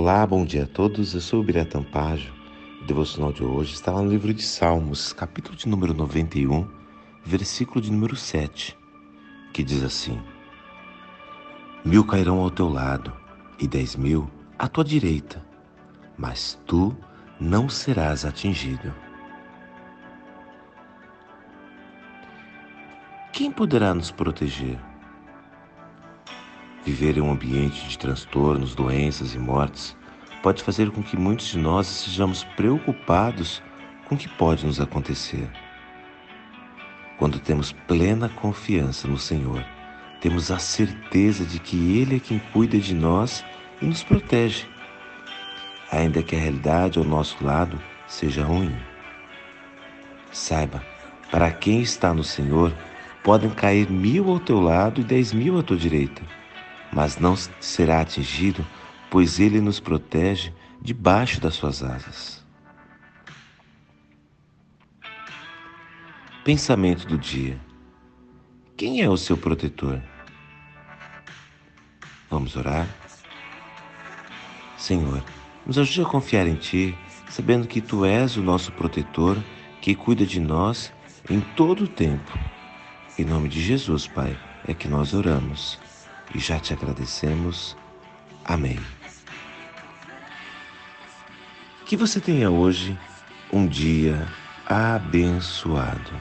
Olá, bom dia a todos. Eu sou o Biratan Pajo. O devocional de hoje está no livro de Salmos, capítulo de número 91, versículo de número 7, que diz assim: Mil cairão ao teu lado e dez mil à tua direita, mas tu não serás atingido. Quem poderá nos proteger? Viver em um ambiente de transtornos, doenças e mortes pode fazer com que muitos de nós sejamos preocupados com o que pode nos acontecer. Quando temos plena confiança no Senhor, temos a certeza de que Ele é quem cuida de nós e nos protege, ainda que a realidade ao nosso lado seja ruim. Saiba, para quem está no Senhor, podem cair mil ao teu lado e dez mil à tua direita mas não será atingido, pois ele nos protege debaixo das suas asas. Pensamento do dia: Quem é o seu protetor? Vamos orar? Senhor, nos ajude a confiar em Ti, sabendo que Tu és o nosso protetor que cuida de nós em todo o tempo. Em nome de Jesus, Pai, é que nós oramos e já te agradecemos. Amém. Que você tenha hoje um dia abençoado.